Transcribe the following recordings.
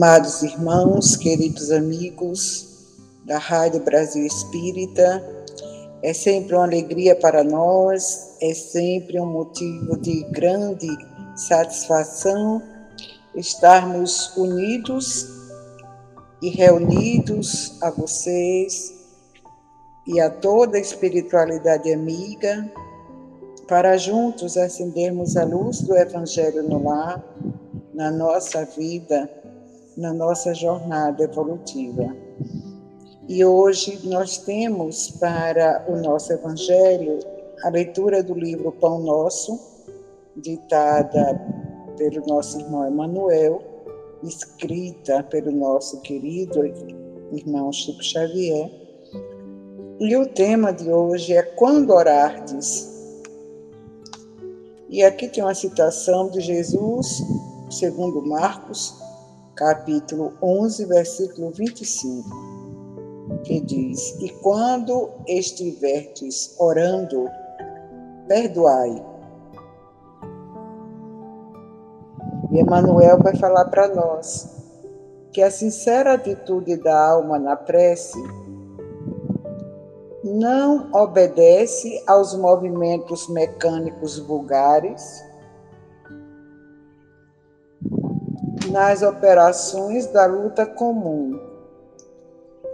Amados irmãos, queridos amigos da Rádio Brasil Espírita, é sempre uma alegria para nós, é sempre um motivo de grande satisfação estarmos unidos e reunidos a vocês e a toda a espiritualidade amiga para juntos acendermos a luz do Evangelho no lar, na nossa vida na nossa jornada evolutiva. E hoje nós temos para o nosso Evangelho a leitura do livro Pão Nosso, ditada pelo nosso irmão Emanuel, escrita pelo nosso querido irmão Chico Xavier. E o tema de hoje é Quando Orardes. E aqui tem uma citação de Jesus, segundo Marcos, capítulo 11, versículo 25, que diz: E quando estiverdes orando, perdoai. E Emmanuel vai falar para nós que a sincera atitude da alma na prece não obedece aos movimentos mecânicos vulgares nas operações da luta comum.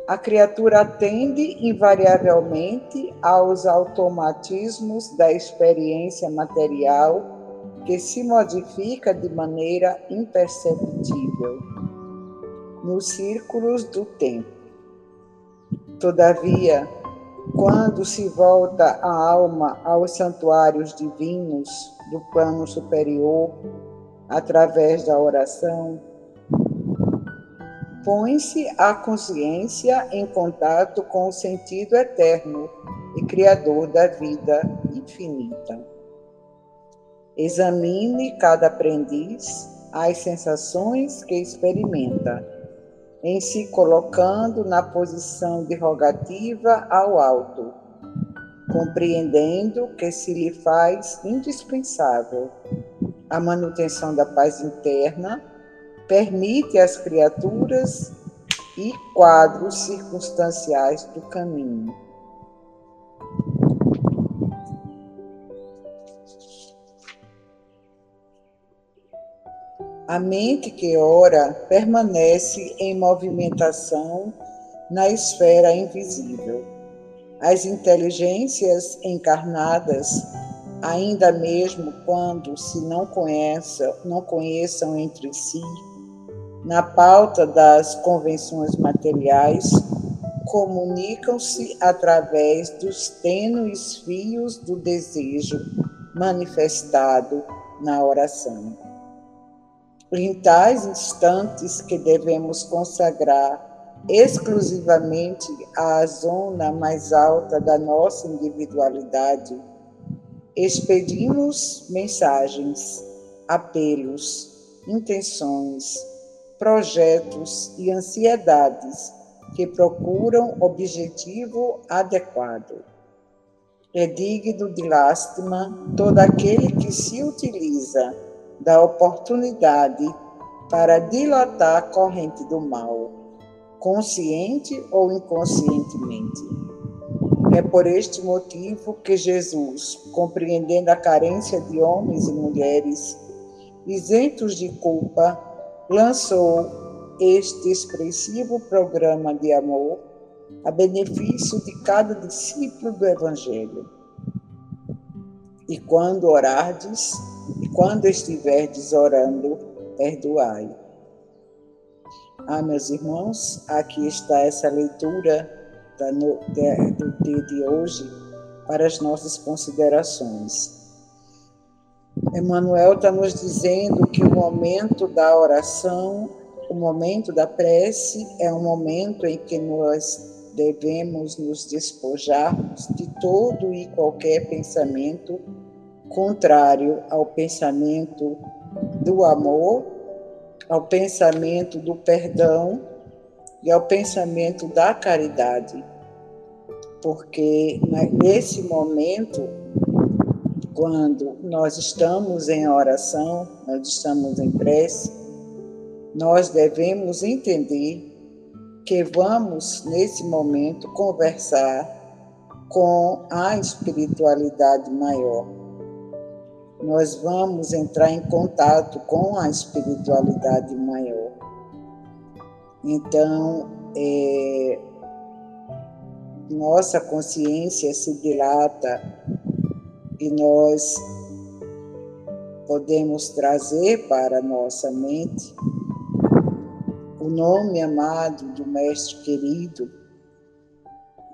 A criatura atende invariavelmente aos automatismos da experiência material que se modifica de maneira imperceptível nos círculos do tempo. Todavia, quando se volta a alma aos santuários divinos do plano superior, através da oração, põe-se a consciência em contato com o sentido eterno e criador da vida infinita. Examine cada aprendiz as sensações que experimenta, em se colocando na posição de rogativa ao alto, compreendendo que se lhe faz indispensável a manutenção da paz interna, permite às criaturas e quadros circunstanciais do caminho. A mente que ora permanece em movimentação na esfera invisível. As inteligências encarnadas ainda mesmo quando se não conheçam, não conheçam entre si, na pauta das convenções materiais, comunicam-se através dos tênues fios do desejo manifestado na oração. Em tais instantes que devemos consagrar exclusivamente à zona mais alta da nossa individualidade, expedimos mensagens, apelos, intenções, projetos e ansiedades que procuram objetivo adequado. É digno de lástima todo aquele que se utiliza da oportunidade para dilatar a corrente do mal, consciente ou inconscientemente é por este motivo que Jesus, compreendendo a carência de homens e mulheres isentos de culpa, lançou este expressivo programa de amor a benefício de cada discípulo do Evangelho. E quando orardes, e quando estiverdes orando, perdoai. Ah, meus irmãos, aqui está essa leitura da, do dia de hoje para as nossas considerações. Emmanuel está nos dizendo que o momento da oração, o momento da prece, é um momento em que nós devemos nos despojarmos de todo e qualquer pensamento contrário ao pensamento do amor, ao pensamento do perdão e ao pensamento da caridade. Porque nesse momento, quando nós estamos em oração, nós estamos em prece, nós devemos entender que vamos, nesse momento, conversar com a espiritualidade maior. Nós vamos entrar em contato com a espiritualidade maior. Então, é, nossa consciência se dilata e nós podemos trazer para nossa mente o nome amado do Mestre querido,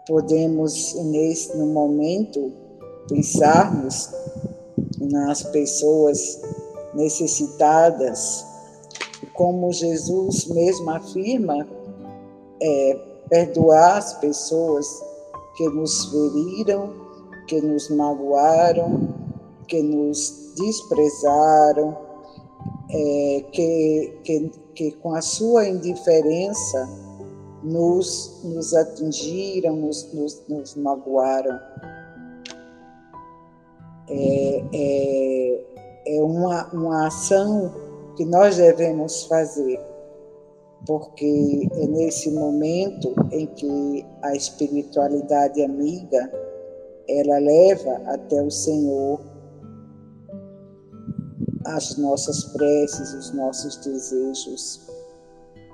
podemos, nesse no momento, pensarmos nas pessoas necessitadas, como Jesus mesmo afirma, é, perdoar as pessoas que nos feriram, que nos magoaram, que nos desprezaram, é, que, que que com a sua indiferença nos, nos atingiram, nos, nos, nos magoaram. É, é, é uma, uma ação que nós devemos fazer, porque é nesse momento em que a espiritualidade amiga ela leva até o Senhor as nossas preces, os nossos desejos,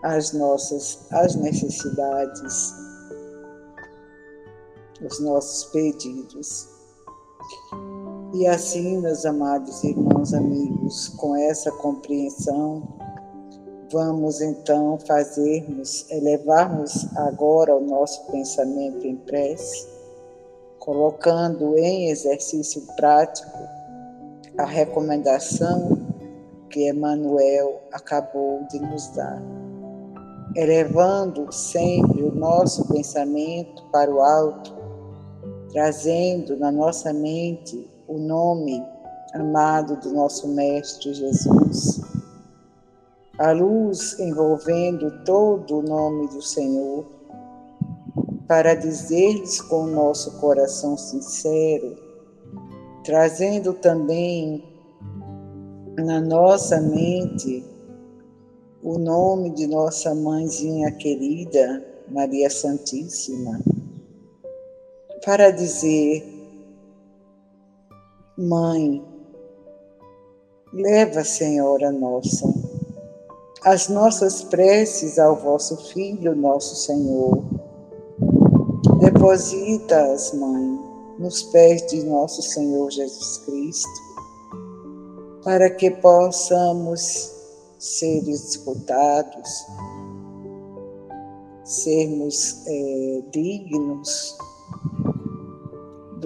as nossas as necessidades, os nossos pedidos. E assim, meus amados irmãos, amigos, com essa compreensão, vamos então fazermos, elevarmos agora o nosso pensamento em prece, colocando em exercício prático a recomendação que Emmanuel acabou de nos dar, elevando sempre o nosso pensamento para o alto, trazendo na nossa mente o nome amado do nosso Mestre Jesus, a luz envolvendo todo o nome do Senhor, para dizer-lhes com o nosso coração sincero trazendo também na nossa mente o nome de nossa mãezinha querida, Maria Santíssima, para dizer: Mãe, leva, Senhora nossa, as nossas preces ao vosso Filho, nosso Senhor. Deposita-as, Mãe, nos pés de nosso Senhor Jesus Cristo, para que possamos ser escutados, sermos é, dignos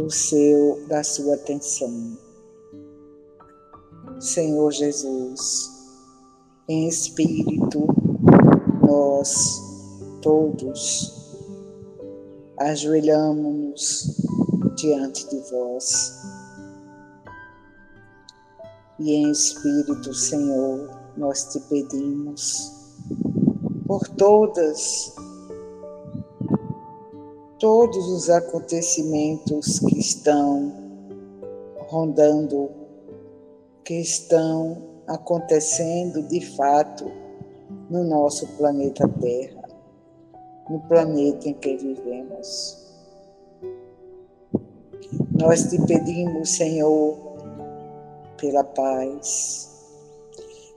do seu, da sua atenção. Senhor Jesus, em espírito, nós todos ajoelhamos-nos diante de vós. E em espírito, Senhor, nós te pedimos por todas todos os acontecimentos que estão rondando, que estão acontecendo de fato no nosso planeta Terra, no planeta em que vivemos. Nós te pedimos, Senhor, pela paz.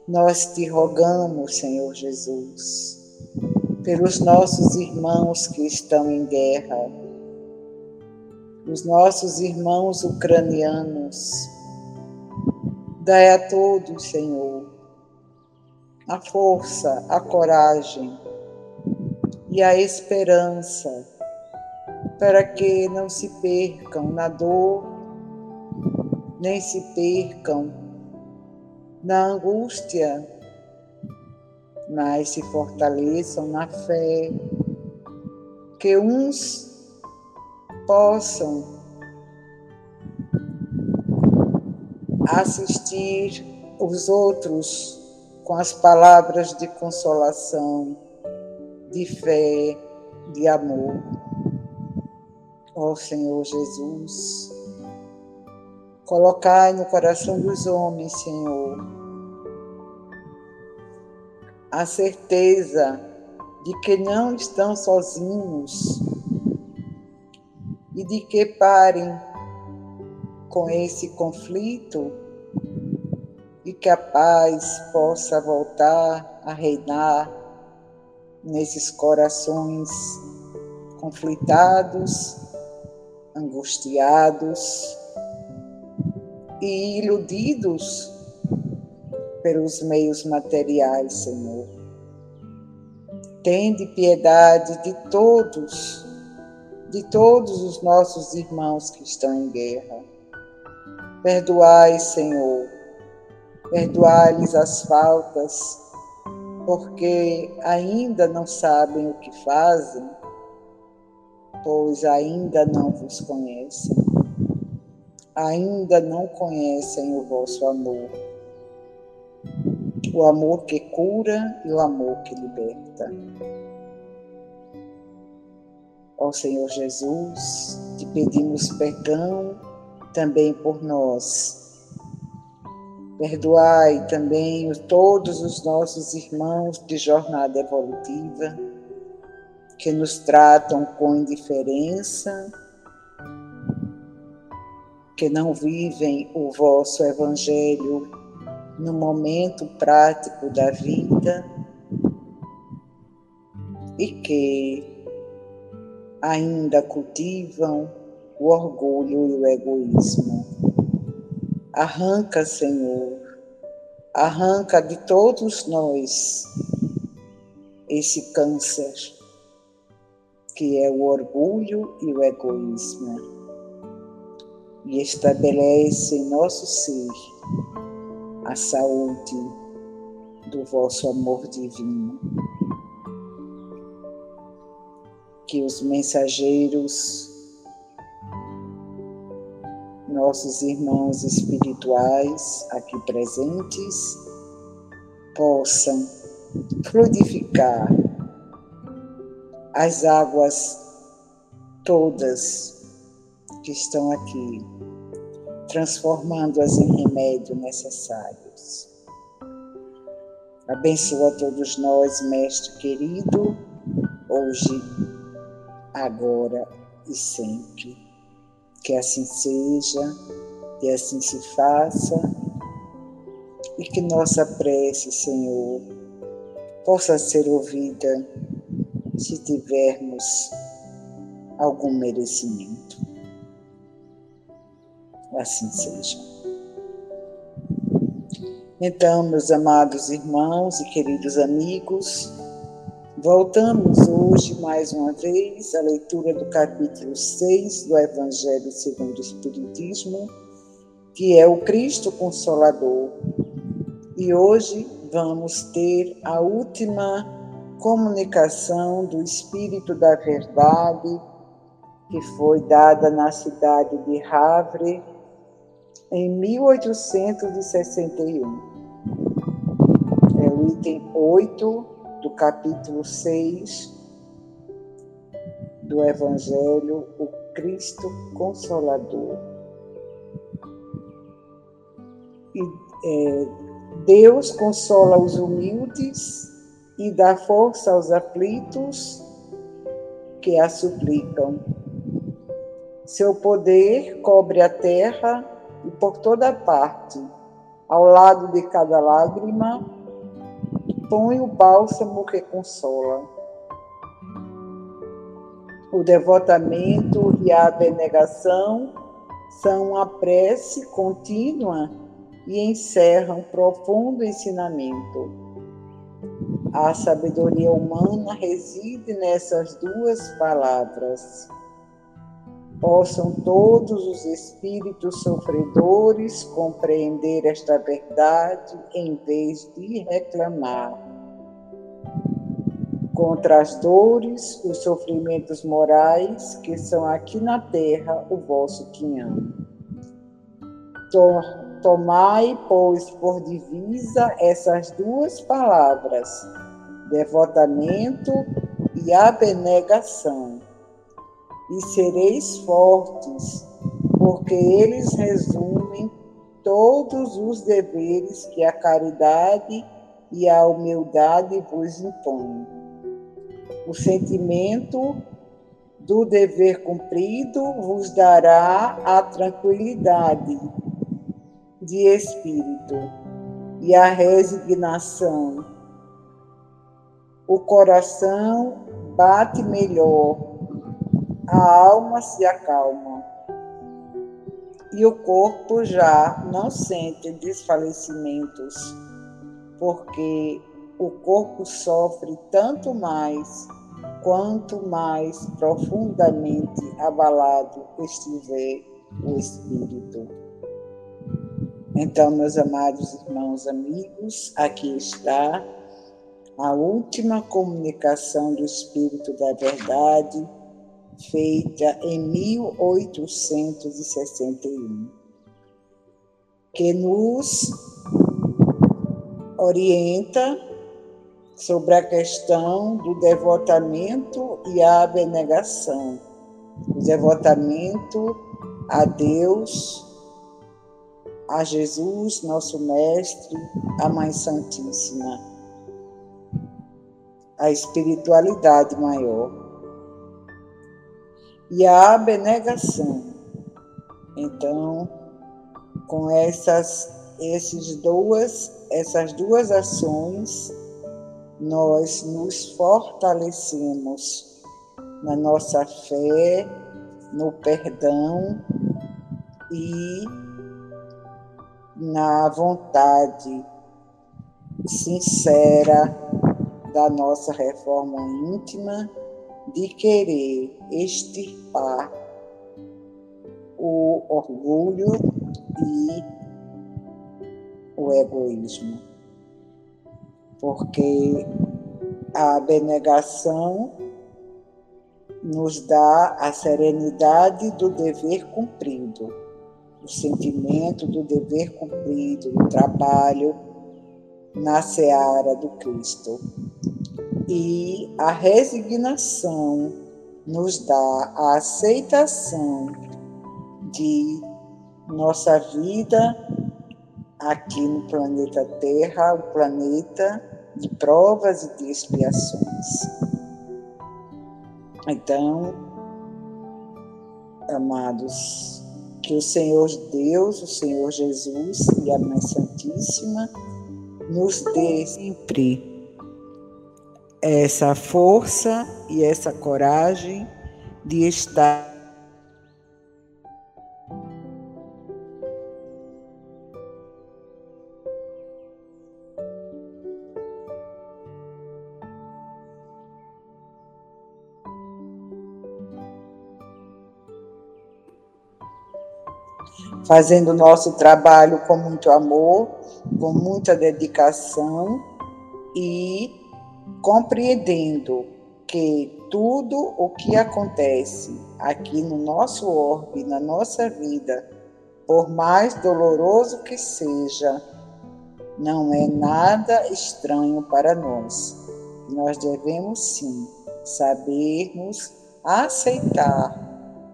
Nós te rogamos, Senhor Jesus, pelos nossos irmãos que estão em guerra, os nossos irmãos ucranianos. Dai a todos, Senhor, a força, a coragem e a esperança para que não se percam na dor, nem se percam na angústia, mas se fortaleçam na fé, que uns possam assistir os outros com as palavras de consolação, de fé, de amor. Ó oh, Senhor Jesus, colocai no coração dos homens, Senhor, a certeza de que não estão sozinhos e de que parem com esse conflito e que a paz possa voltar a reinar nesses corações conflitados, angustiados e iludidos pelos meios materiais, Senhor. Tende piedade de todos, de todos os nossos irmãos que estão em guerra. Perdoai, Senhor, perdoai-lhes as faltas, porque ainda não sabem o que fazem, pois ainda não vos conhecem. Ainda não conhecem o vosso amor. O amor que cura e o amor que liberta. Ó Senhor Jesus, te pedimos perdão também por nós Perdoai também todos os nossos irmãos de jornada evolutiva que nos tratam com indiferença, que não vivem o vosso Evangelho no momento prático da vida e que ainda cultivam o orgulho e o egoísmo. Arranca, Senhor, arranca de todos nós esse câncer, que é o orgulho e o egoísmo, e estabelece em nosso ser a saúde do vosso amor divino. Que os mensageiros nossos irmãos espirituais aqui presentes possam fluidificar as águas todas que estão aqui, transformando-as em remédio necessários. Abençoa todos nós, Mestre querido, hoje, agora e sempre. Que assim seja, e assim se faça, e que nossa prece, Senhor, possa ser ouvida se tivermos algum merecimento. Assim seja. Então, meus amados irmãos e queridos amigos, Voltamos hoje mais uma vez à leitura do capítulo 6 do Evangelho segundo o Espiritismo, que é o Cristo Consolador. E hoje vamos ter a última comunicação do Espírito da Verdade, que foi dada na cidade de Havre em 1861. É o item 8 do capítulo 6 do Evangelho, o Cristo Consolador. E, é, Deus consola os humildes e dá força aos aflitos que a suplicam. Seu poder cobre a terra e por toda parte, ao lado de cada lágrima, põe o bálsamo que consola. O devotamento e a abnegação são a prece contínua e encerram profundo ensinamento. A sabedoria humana reside nessas duas palavras. Possam todos os espíritos sofredores compreender esta verdade em vez de reclamar. Contra as dores, os sofrimentos morais que são aqui na terra o vosso quinhão. Tomai, pois, por divisa essas duas palavras, devotamento e abnegação, e sereis fortes, porque eles resumem todos os deveres que a caridade e a humildade vos impõem. O sentimento do dever cumprido vos dará a tranquilidade de espírito e a resignação. O coração bate melhor, a alma se acalma e o corpo já não sente desfalecimentos, porque o corpo sofre tanto mais quanto mais profundamente abalado estiver o espírito. Então, meus amados irmãos, amigos, aqui está a última comunicação do Espírito da Verdade, feita em 1861, que nos orienta sobre a questão do devotamento e a abnegação, o devotamento a Deus a Jesus, nosso Mestre, a Mãe Santíssima, a espiritualidade maior e a abnegação. Então, com essas, esses duas, essas duas ações, nós nos fortalecemos na nossa fé, no perdão e na vontade sincera da nossa reforma íntima de querer extirpar o orgulho e o egoísmo. Porque a abnegação nos dá a serenidade do dever cumprido o sentimento do dever cumprido, do trabalho na seara do Cristo. E a resignação nos dá a aceitação de nossa vida aqui no planeta Terra, o planeta de provas e de expiações. Então, amados, que o Senhor Deus, o Senhor Jesus e a Mãe Santíssima nos dê sempre essa força e essa coragem de estar fazendo o nosso trabalho com muito amor, com muita dedicação e compreendendo que tudo o que acontece aqui no nosso orbe, na nossa vida, por mais doloroso que seja, não é nada estranho para nós. Nós devemos sim sabermos aceitar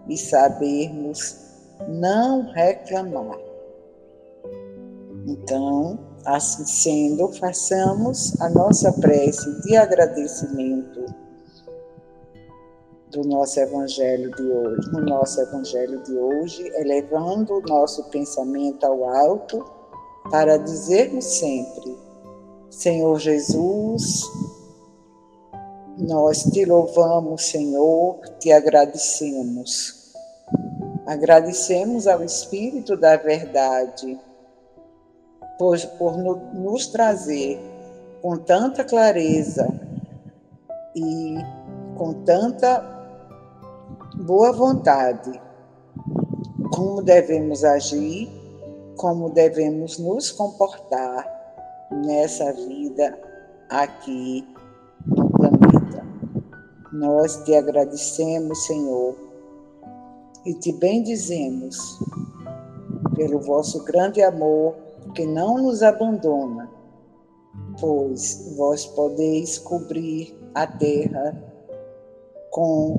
e sabermos não reclamar. Então, assim sendo, façamos a nossa prece de agradecimento do nosso evangelho de hoje, no nosso evangelho de hoje, elevando o nosso pensamento ao alto para dizermos sempre: Senhor Jesus, nós te louvamos, Senhor, te agradecemos. Agradecemos ao Espírito da Verdade por, por nos trazer com tanta clareza e com tanta boa vontade como devemos agir, como devemos nos comportar nessa vida aqui no planeta. Nós te agradecemos, Senhor, e te bendizemos pelo vosso grande amor que não nos abandona, pois vós podeis cobrir a terra com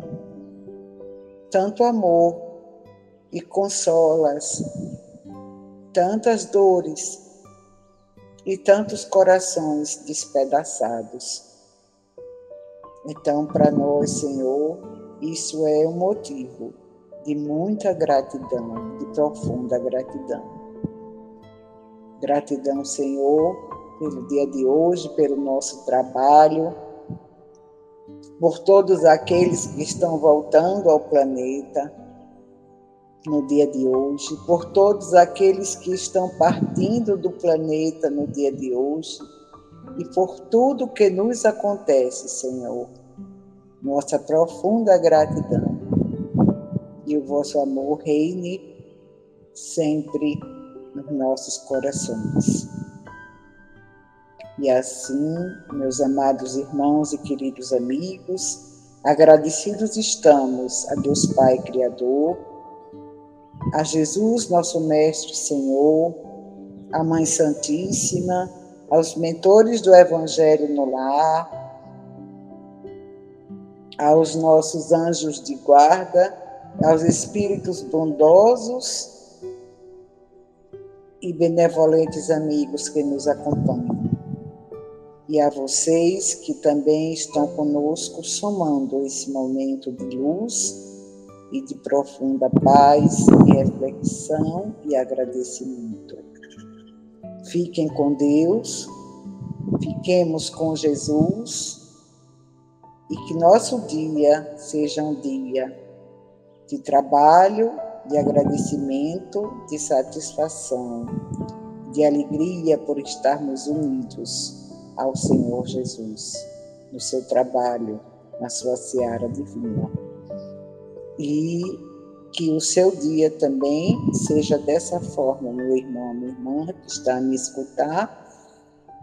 tanto amor e consolas tantas dores e tantos corações despedaçados. Então, para nós, Senhor, isso é um motivo de muita gratidão, de profunda gratidão. Gratidão, Senhor, pelo dia de hoje, pelo nosso trabalho, por todos aqueles que estão voltando ao planeta no dia de hoje, por todos aqueles que estão partindo do planeta no dia de hoje e por tudo que nos acontece, Senhor. Nossa profunda gratidão e o vosso amor reine sempre nos nossos corações. E assim, meus amados irmãos e queridos amigos, agradecidos estamos a Deus Pai Criador, a Jesus, nosso Mestre Senhor, a Mãe Santíssima, aos mentores do Evangelho no lar, aos nossos anjos de guarda, aos espíritos bondosos e benevolentes amigos que nos acompanham. E a vocês que também estão conosco, somando esse momento de luz e de profunda paz e reflexão e agradecimento. Fiquem com Deus, fiquemos com Jesus e que nosso dia seja um dia de trabalho, de agradecimento, de satisfação, de alegria por estarmos unidos ao Senhor Jesus, no seu trabalho, na sua seara divina. E que o seu dia também seja dessa forma, meu irmão, minha irmã que está a me escutar,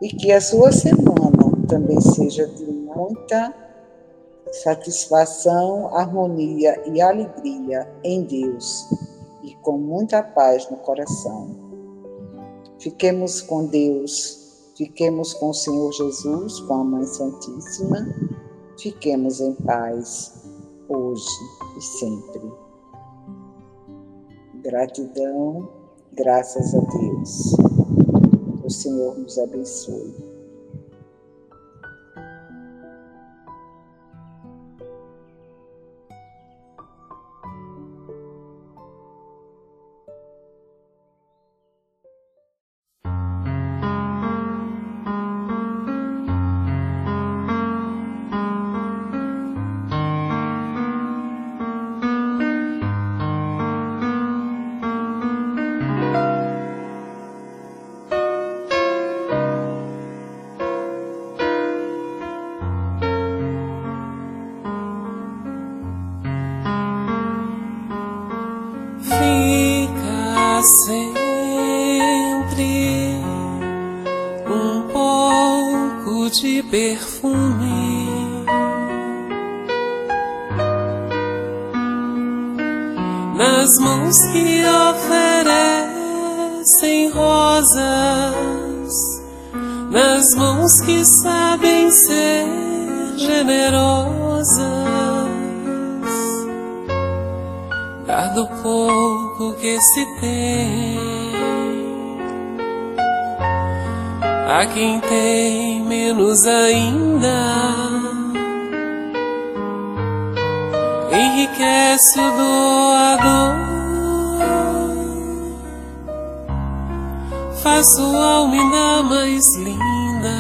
e que a sua semana também seja de muita satisfação, harmonia e alegria em Deus e com muita paz no coração. Fiquemos com Deus, fiquemos com o Senhor Jesus, com a Mãe Santíssima, fiquemos em paz hoje e sempre. Gratidão, graças a Deus. O Senhor nos abençoe. Nas mãos que oferecem rosas, nas mãos que sabem ser generosas, dar pouco que se tem a quem tem menos ainda enriquece o doador, faz sua alma ainda mais linda,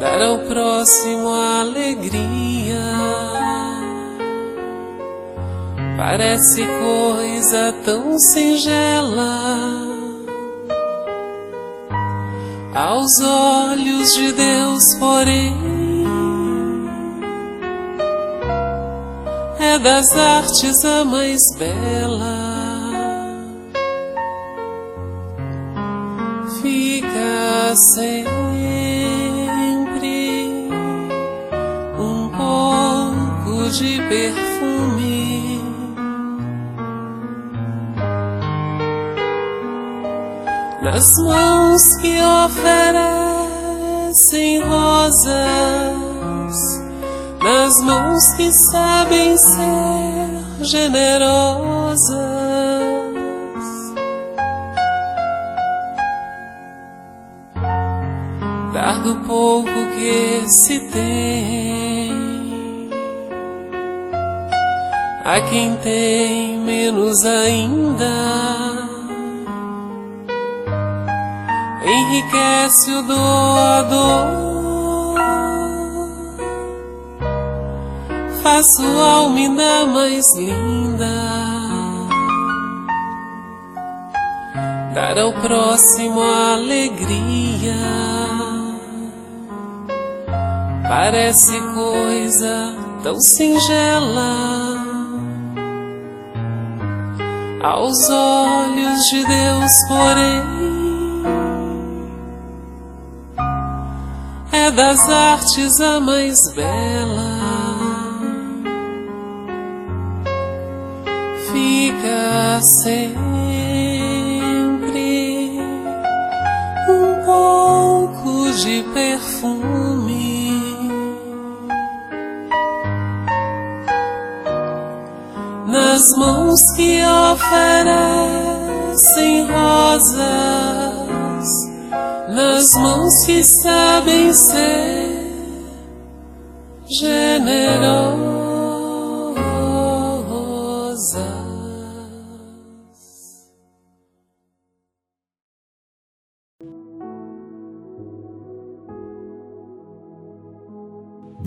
dar ao próximo alegria. Parece coisa tão singela. Aos olhos de Deus, porém é das artes a mais bela. Fica sempre um pouco de perfume. Nas mãos que oferecem rosas nas mãos que sabem ser generosas. Dar do pouco que se tem a quem tem menos ainda. Enriquece o doador faço alma ainda mais linda. Dar ao próximo alegria parece coisa tão singela aos olhos de Deus, porém. É das artes a mais bela. Fica sempre um pouco de perfume. Nas mãos que oferecem rosas, nas mãos que sabem ser generosas.